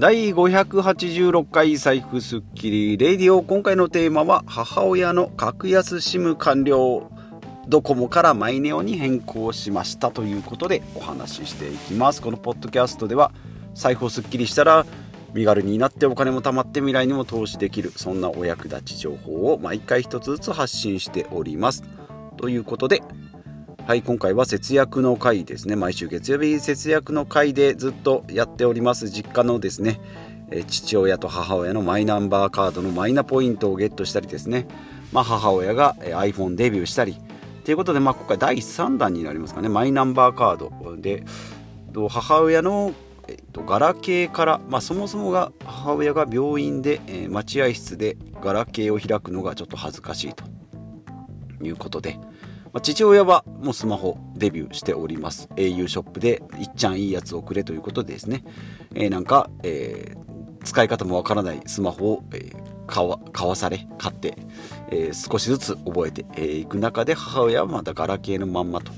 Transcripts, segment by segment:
第586回財布スッキリレディオ今回のテーマは母親の格安 SIM 完了ドコモからマイネオに変更しましたということでお話ししていきます。このポッドキャストでは財布をスッキリしたら身軽になってお金も貯まって未来にも投資できる。そんなお役立ち情報を毎回一つずつ発信しております。ということではい今回は節約の回ですね。毎週月曜日節約の回でずっとやっております。実家のですね父親と母親のマイナンバーカードのマイナポイントをゲットしたりですね、まあ、母親が iPhone デビューしたり。ということで、まあ、今回第3弾になりますかね。マイナンバーカードで。母親のえっと、ガラケーから、まあ、そもそもが母親が病院で、えー、待合室でガラケーを開くのがちょっと恥ずかしいということで、まあ、父親はもうスマホデビューしております。au ショップでいっちゃんいいやつをくれということでですね、えー、なんか、えー、使い方もわからないスマホを、えー、買わ買わされ買って、えー、少しずつ覚えてい、えー、く中で母親はまたガラケーのまんまと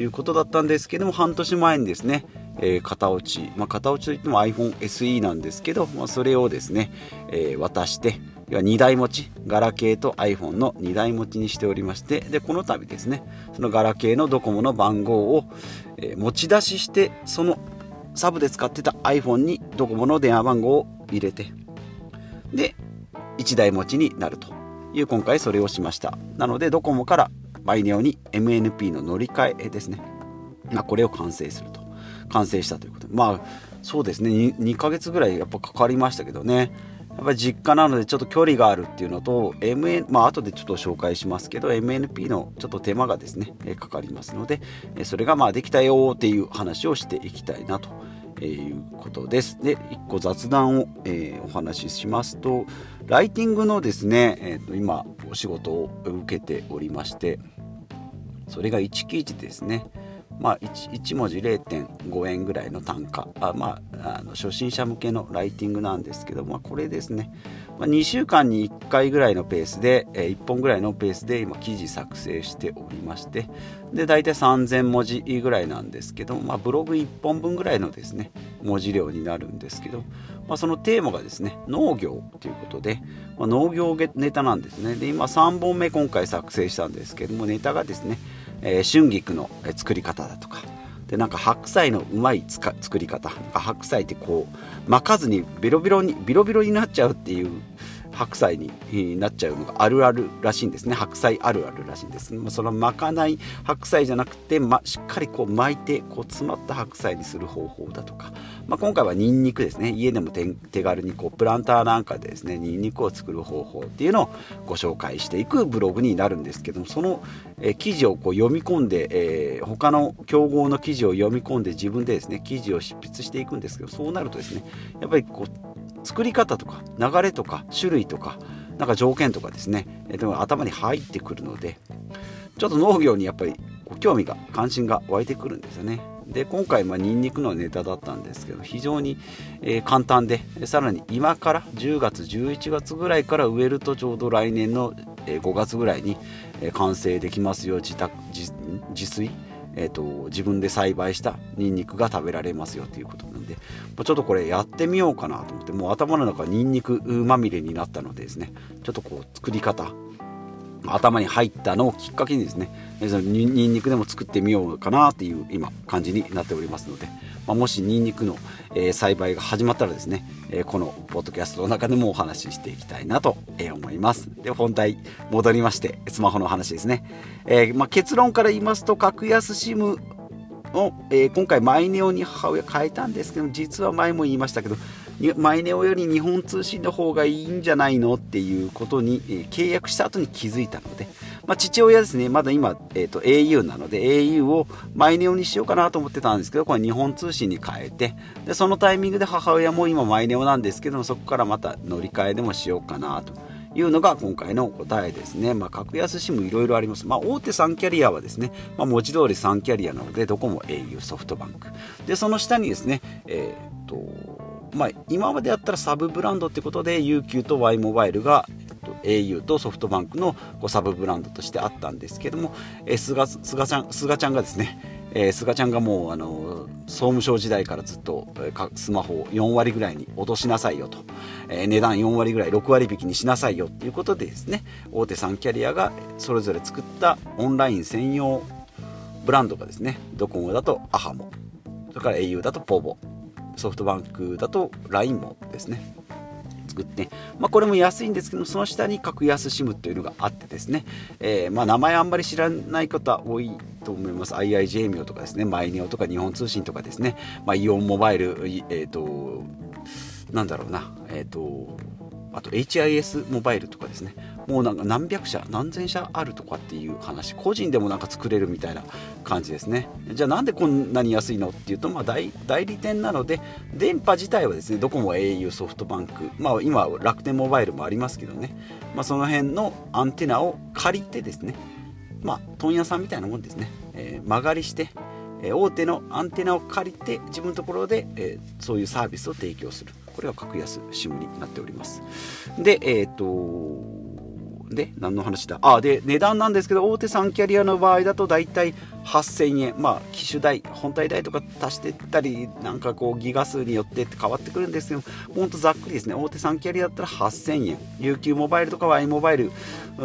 いうことだったんですけども半年前にですね、えー、型落ち、まあ、型落ちといっても iPhone SE なんですけど、まあ、それをですね、えー、渡して要は2台持ちガラケーと iPhone の2台持ちにしておりましてでこの度ですねそのガラケーのドコモの番号を、え、持ち出ししてそのサブで使ってた iPhone にドコモの電話番号を入れてで1台持ちになると。いう今回それをしました。なのでドコモからバイネオに MNP の乗り換えですね、まあ、これを完成すると。完成したということで。まあそうですね。2, 2ヶ月ぐらいやっぱかかりましたけどね。やっぱり実家なのでちょっと距離があるっていうのと MN まあ後でちょっと紹介しますけど MNP のちょっと手間がですねかかりますのでそれがまあできたよっていう話をしていきたいなということです。で、1個雑談を、え、お話ししますと、ライティングのですね、えー、と今お仕事を受けておりまして、それが1記事ですね。まあ1、1, 文字0.5円ぐらいの単価。あ、まあ、あの初心者向けのライティングなんですけど、まあ、これですね、まあ、2週間に1回ぐらいのペースで、えー、1本ぐらいのペースで今記事作成しておりまして。で大体3000文字ぐらいなんですけど、まあ、ブログ1本分ぐらいのですね文字量になるんですけど、まあ、そのテーマがですね農業ということで、まあ、農業ネタなんですね。で今3本目今回作成したんですけどもネタがですねえー、春菊の作り方だとか。でなんか白菜のうまい作り方。白菜ってこう巻かずにベロベロにビロビロになっちゃうっていう白菜になっちゃうのがあるあるらしいんですね。白菜あるあるらしいんです。その巻かない白菜じゃなくて、ま、しっかりこう巻いてこう詰まった白菜にする方法だとか、まあ、今回はニンニクですね。家でも手軽にこうプランターなんかでですねニンニクを作る方法っていうのをご紹介していくブログになるんですけどもその、え記事をこう読み込んで、えー、他の競合の記事を読み込んで自分でですね記事を執筆していくんですけどそうなるとですねやっぱりこう作り方とか流れとか種類とかなんか条件とかですね、えー、頭に入ってくるのでちょっと農業にやっぱり興味が関心が湧いてくるんですよね。で今回まあニンニクのネタだったんですけど非常に、えー、簡単でさらに今から10月11月ぐらいから植えるとちょうど来年の5月ぐらいに完成できますよ自宅自炊えーと、自分で栽培したニンニクが食べられますよということなんで、ま、ちょっとこれやってみようかなと思ってもう頭の中ニンニクまみれになったのでですねちょっとこう作り方頭に入ったのをきっかけにですねそのニンニクでも作ってみようかなっていう今感じになっておりますので、まあ、もしニンニクの、えー、栽培が始まったらですね、えー、このポッドキャストの中でもお話ししていきたいなと、え、思います。で本題戻りましてスマホの話ですね、えまあ、結論から言いますと格安 SIM を、え、今回マイネオに母親変えたんですけど実は前も言いましたけどマイネオより日本通信の方がいいんじゃないのっていうことに、え、契約した後に気づいたので、まあ、父親ですねまだ今、えーと、au なので au をマイネオにしようかなと思ってたんですけどこれ日本通信に変えてでそのタイミングで母親も今マイネオなんですけどもそこからまた乗り換えでもしようかなというのが今回の答えですね。まあ、格安 SIM いろいろあります。まあ、大手3キャリアはですね、まあ、文字通り3キャリアなので、どこも au、ソフトバンク。で、その下にですね、えっ、と、まあ、今までやったらサブブランドってことで UQ と Y モバイルが au とソフトバンクのこうサブブランドとしてあったんですけども、えー、菅菅ちゃん菅ちゃんがですね、えー、菅ちゃんがもうあの総務省時代からずっとスマホを4割ぐらいに落としなさいよと、えー、値段4割ぐらい6割引きにしなさいよっていうことでですね大手3キャリアがそれぞれ作ったオンライン専用ブランドがですねドコモだとアハモそれから au だとポボソフトバンクだと LINE もですね。作って、まあ、これも安いんですけどその下に格安 SIM というのがあってですね、えー、まあ名前あんまり知らない方多いと思います。IIJ ミオとかですねマイネオとか日本通信とかですね、まあ、イオンモバイルえっ、ー、となんだろうなえっ、ー、とあと HIS モバイルとかですね。もうなんか何百社何千社あるとかっていう話個人でもなんか作れるみたいな感じですね。じゃあなんでこんなに安いのっていうと、まあ代、代理店なので電波自体はですねどこも au ソフトバンク、まあ、今楽天モバイルもありますけどね、まあ、その辺のアンテナを借りてですねまあ問屋さんみたいなもんですね、えー、間借りして大手のアンテナを借りて自分のところで、えー、そういうサービスを提供する。これは格安 SIM になっております。でえっ、ー、とで、何の話だ？あ、で、値段なんですけど、大手3キャリアの場合だと大体8000円。まあ、機種代、本体代とか足してったり、なんかこう、ギガ数によってって変わってくるんですけど、ほんとざっくりですね。大手3キャリアだったら8000円。UQ モバイルとか Y モバイル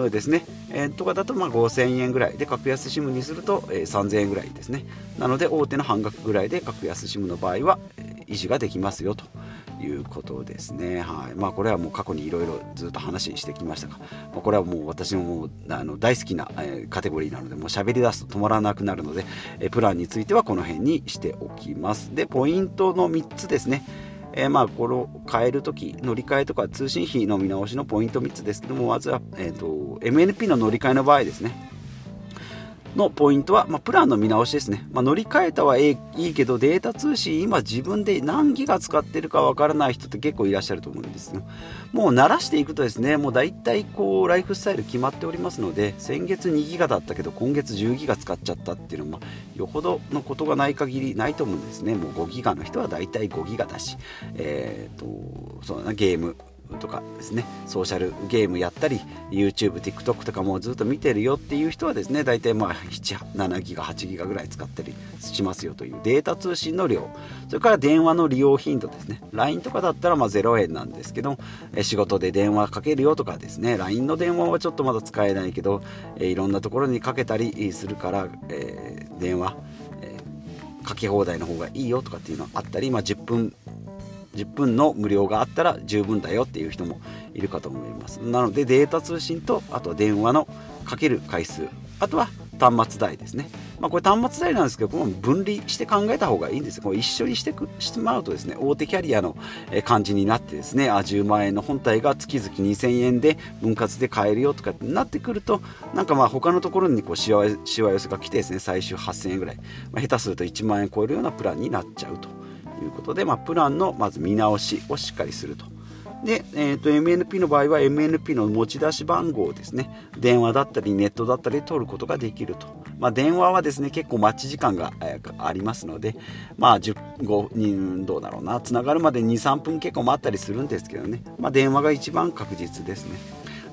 ですね。えー、とかだとま5000円ぐらい。で、格安 SIM にすると、え、3000円ぐらいですね。なので、大手の半額ぐらいで格安 SIM の場合は、維持ができますよと。いうことですね。はいまあ、これはもう過去にいろいろずっと話してきましたが、まあ、これはもう私のもうあの大好きな、え、カテゴリーなのでもう喋り出すと止まらなくなるので、え、プランについてはこの辺にしておきます。でポイントの3つですね。えー、まあこれを変えるとき乗り換えとか通信費の見直しのポイント3つですけどもまずは、えーと MNP の乗り換えの場合ですねのポイントは、まあ、プランの見直しですね。まあ、乗り換えたはいいけど、データ通信、今自分で何ギガ使ってるかわからない人って結構いらっしゃると思うんですよ。もう慣らしていくとですね、もう大体こう、ライフスタイル決まっておりますので、先月2ギガだったけど、今月10ギガ使っちゃったっていうのも、よほどのことがない限りないと思うんですね。もう5ギガの人は大体5ギガだし、えっ、ー、と、そうな、ゲーム、とかですねソーシャルゲームやったり YouTube、TikTok とかもずっと見てるよっていう人はですね大体まあ7ギガ8ギガぐらい使ったりしますよというデータ通信の量。それから電話の利用頻度ですね。LINE とかだったらま0円なんですけど仕事で電話かけるよとかですね。LINE の電話はちょっとまだ使えないけどいろんなところにかけたりするから、えー、電話かけ放題の方がいいよとかっていうのがあったり、まあ、10分10分の無料があったら十分だよっていう人もいるかと思います。なのでデータ通信とあとは電話のかける回数。あとは端末代ですね、まあ、これ端末代なんですけどこの分離して考えた方がいいんですこれ一緒にしてしまうとですね大手キャリアの感じになってですねあ10万円の本体が月々2000円で分割で買えるよとかってなってくるとなんかまあ他のところにこうしわしわ寄せが来てですね最終8000円ぐらい、まあ、下手すると1万円超えるようなプランになっちゃうと。いうことで、まあ、プランのまず見直しをしっかりすると。で、えーと、MNP の場合は MNP の持ち出し番号をですね。電話だったりネットだったり取ることができると、まあ、電話はですね結構待ち時間がありますのでまあ15人どうだろうな。つながるまで23分結構待ったりするんですけどね、まあ、電話が一番確実ですね。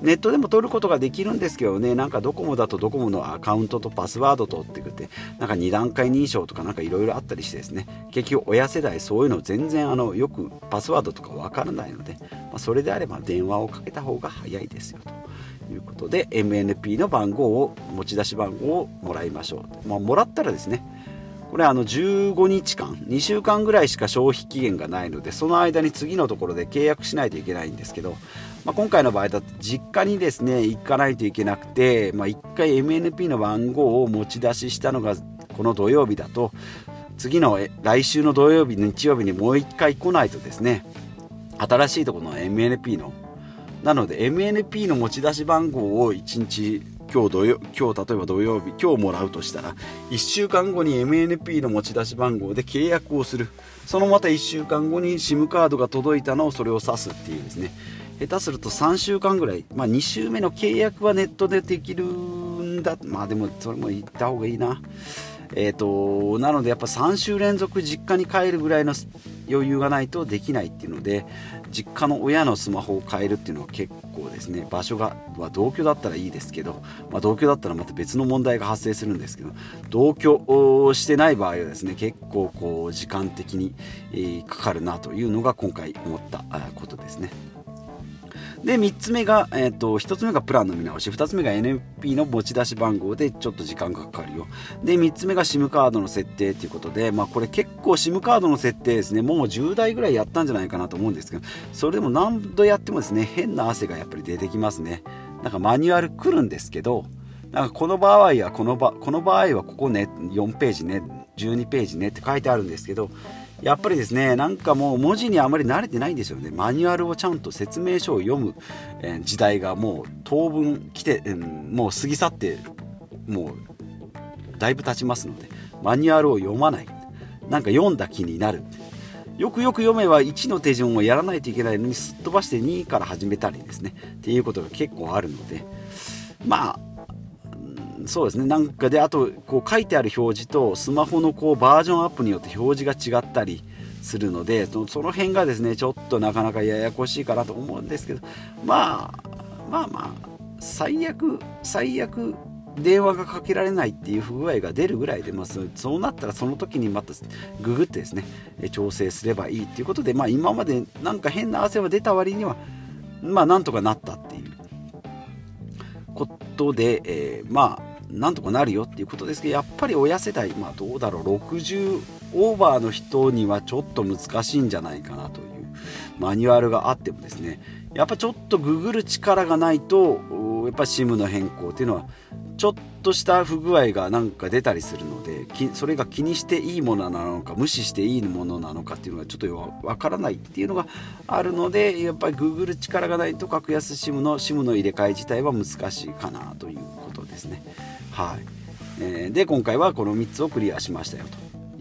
ネットでも取ることができるんですけどね、なんかドコモだとドコモのアカウントとパスワード取ってくって、なんか2段階認証とかなんかいろいろあったりしてですね、結局親世代そういうの全然あのよくパスワードとかわからないので、まあ、それであれば電話をかけた方が早いですよと。いうことで MNP の番号を持ち出し番号をもらいましょう、まあ、もらったらですねこれあの15日間2週間ぐらいしか消費期限がないのでその間に次のところで契約しないといけないんですけどまあ、今回の場合だと実家にですね行かないといけなくて、まあ、1回 MNP の番号を持ち出ししたのがこの土曜日だと次の来週の土曜日日曜日にもう1回来ないとですね新しいところの MNP のなので MNP の持ち出し番号を1日今日土曜今日例えば土曜日今日もらうとしたら1週間後に MNP の持ち出し番号で契約をする。そのまた1週間後に SIM カードが届いたのをそれを指すっていうですね。下手すると3週間ぐらい、まあ、2週目の契約はネットでできるんだ。まあでもそれも言った方がいいな。えーと、なのでやっぱ3週連続実家に帰るぐらいの余裕がないとできないっていうので実家の親のスマホを変えるっていうのは結構ですね場所が、まあ、同居だったらいいですけど、まあ、同居だったらまた別の問題が発生するんですけど同居してない場合はですね結構こう時間的に、え、かかるなというのが今回思ったことですね。で3つ目が、えーと、1つ目がプランの見直し。2つ目が NP の持ち出し番号でちょっと時間がかかるよ。で3つ目が SIM カードの設定ということで、まあ、これ結構 SIM カードの設定ですね。もう10台ぐらいやったんじゃないかなと思うんですけどそれでも何度やってもですね変な汗がやっぱり出てきますね。なんかマニュアル来るんですけどなんかこの場合はこの場この場合はここね4ページね12ページねって書いてあるんですけどやっぱりですねなんかもう文字にあまり慣れてないんですよね。マニュアルをちゃんと説明書を読む、え時代がもう当分来て、もう過ぎ去ってもうだいぶ経ちますのでマニュアルを読まない。なんか読んだ気になる。よくよく読めば1の手順をやらないといけないのにすっ飛ばして2から始めたりですね。っていうことが結構あるので。まあそうですね。なんかであとこう書いてある表示とスマホのこうバージョンアップによって表示が違ったりするのでその辺がですねちょっとなかなかややこしいかなと思うんですけどまあまあまあ最悪最悪電話がかけられないっていう不具合が出るぐらいで、まあ、そうなったらその時にまたググってですね調整すればいいっていうことで、まあ、今までなんか変な汗は出た割にはまあなんとかなったっていうことで、えー、まあなんとかなるよっていうことですけどやっぱり親世代まあどうだろう60オーバーの人にはちょっと難しいんじゃないかなというマニュアルがあってもですねやっぱちょっとググる力がないとやっぱ SIM の変更っていうのはちょっとした不具合がなんか出たりするのでそれが気にしていいものなのか無視していいものなのかっていうのがちょっとわからないっていうのがあるのでやっぱりググる力がないと格安 SIM の SIM の入れ替え自体は難しいかなということですね。はい、えー、で今回はこの3つをクリアしましたよ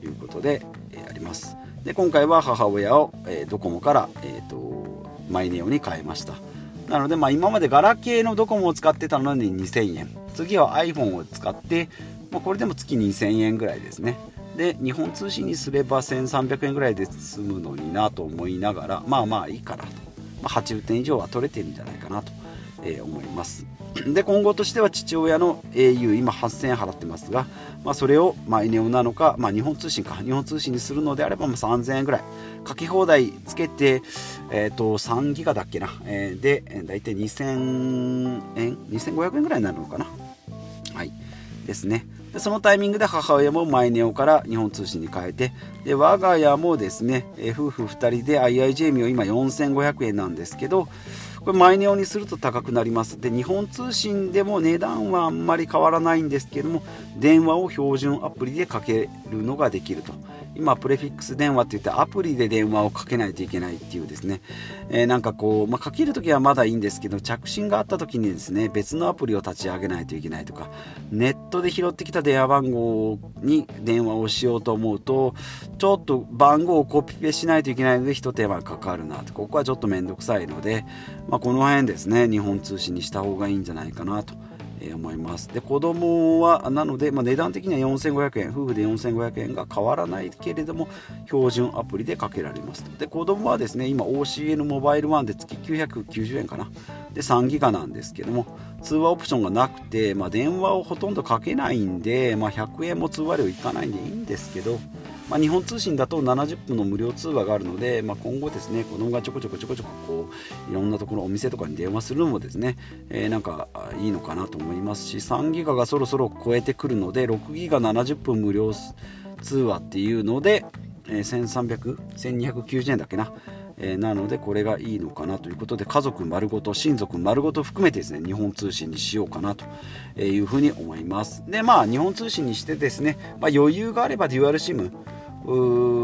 ということで、えー、あります。で今回は母親を、えー、ドコモから、えーと、マイネオに変えました。なので、まあ、今までガラケーのドコモを使ってたのに2000円。次は iPhone を使って、まあ、これでも月2000円ぐらいですね。で日本通信にすれば1300円ぐらいで済むのになと思いながらまあまあいいかなと、まあ、80点以上は取れてるんじゃないかなと、えー、思います。で今後としては父親の au 今8000円払ってますが、まあ、それをマイネオなのか、まあ、日本通信か。日本通信にするのであればまあ3000円ぐらい。書き放題つけて、えー、と3ギガだっけな、えー、で大体2000円2500円ぐらいになるのかな。はい。ですね。でそのタイミングで母親もマイネオから日本通信に変えてで我が家もですね、えー、夫婦2人で IIJ を今4500円なんですけどこれマイネオにすると高くなります。で日本通信でも値段はあんまり変わらないんですけども電話を標準アプリでかけるのができると。今プレフィックス電話って言ってアプリで電話をかけないといけないっていうですね、えー、なんかこう、まあ、かけるときはまだいいんですけど着信があったときにですね別のアプリを立ち上げないといけないとかネットで拾ってきた電話番号に電話をしようと思うとちょっと番号をコピペしないといけないので一手間かかるなと。ここはちょっと面倒くさいので、ま、この辺ですね日本通信にした方がいいんじゃないかなとえ思います。で子供はなので、まあ、値段的には4500円夫婦で4500円が変わらないけれども標準アプリでかけられますで子供はですね今 OCN モバイル1で月990円かな。で3ギガなんですけども通話オプションがなくて、まあ、電話をほとんどかけないんで、まあ、100円も通話料いかないんでいいんですけどまあ、日本通信だと70分の無料通話があるので、まあ、今後ですね子供がちょこちょこちょこちょここういろんなところお店とかに電話するのもですね、えー、なんかいいのかなと思いますし3ギガがそろそろ超えてくるので6ギガ70分無料通話っていうので、えー、1300?1290 円だっけなえー、なのでこれがいいのかなということで家族丸ごと親族丸ごと含めてですね日本通信にしようかなというふうに思いますでまあ日本通信にしてですね、まあ、余裕があればデュアル SIM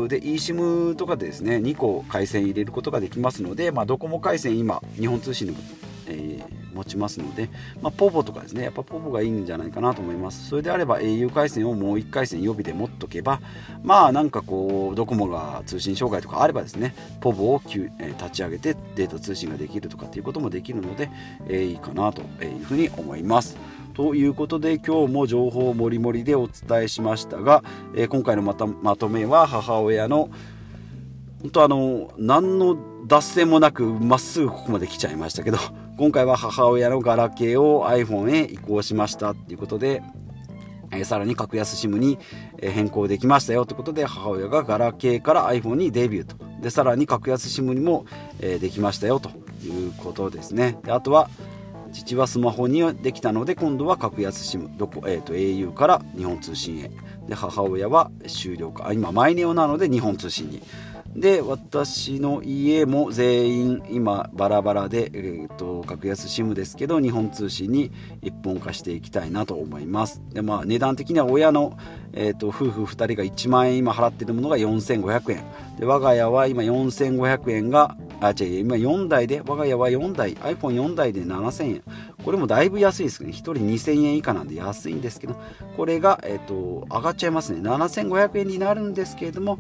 で eSIM とかでですね2個回線入れることができますので、まあ、ドコモ回線今日本通信でも、えー、持ちますので、まあ、ポボとかですねやっぱポボがいいんじゃないかなと思います。それであれば au 回線をもう1回線予備で持っとけばまあなんかこうドコモが通信障害とかあればですねポボを、え、立ち上げてデータ通信ができるとかっていうこともできるので、えー、いいかなというふうに思います。ということで今日も情報もりもりでお伝えしましたが、えー、今回のまたまとめは母親の本当あの何の脱線もなくまっすぐここまで来ちゃいましたけど今回は母親のガラケーを iPhone へ移行しましたっていうことで、えー、さらに格安 SIM に変更できましたよということで母親がガラケーから iPhone にデビューと。でさらに格安 SIM にも、えー、できましたよということですね。であとは父はスマホにできたので今度は格安 SIM どこ、えーと、au から日本通信へ。で母親は終了か今マイネオなので日本通信に。で私の家も全員今バラバラで、えーと、格安 SIM ですけど日本通信に一本化していきたいなと思います。で、まあ、値段的には親の、えーと、夫婦2人が1万円今払ってるものが4500円。で我が家は今4500円があ違う今4台で我が家は4台 iPhone4 台で7000円。これもだいぶ安いですね。1人2000円以下なんで安いんですけどこれが、えーと上がっちゃいますね。7500円になるんですけれども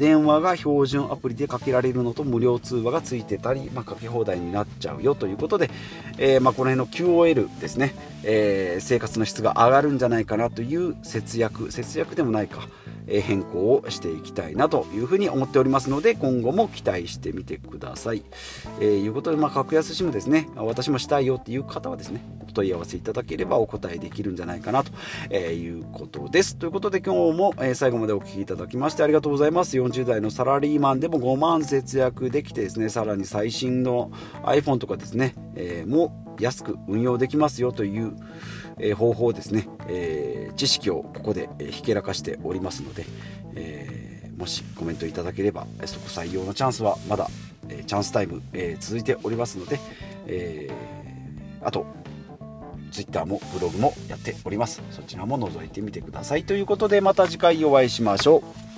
電話が標準アプリでかけられるのと無料通話がついてたり、まあ、かけ放題になっちゃうよということで、えー、まあ、この辺の QOL ですね、えー、生活の質が上がるんじゃないかなという節約節約でもないか、え変更をしていきたいなというふうに思っておりますので今後も期待してみてください。えー、いうことで、まあ、格安 SIM ですね私もしたいよっていう方はですねお問い合わせいただければお答えできるんじゃないかなとえいうことです。ということで今日もえ最後までお聴きいただきましてありがとうございます。40代のサラリーマンでも5万節約できてですねさらに最新の iPhone とかですね、え、も安く運用できますよという、方法ですね、え、知識をここでひけらかしておりますので、え、もしコメントいただければそこ採用のチャンスはまだ、えチャンスタイム、え続いておりますので、えあと Twitter もブログもやっております。そちらも覗いてみてください。ということでまた次回お会いしましょう。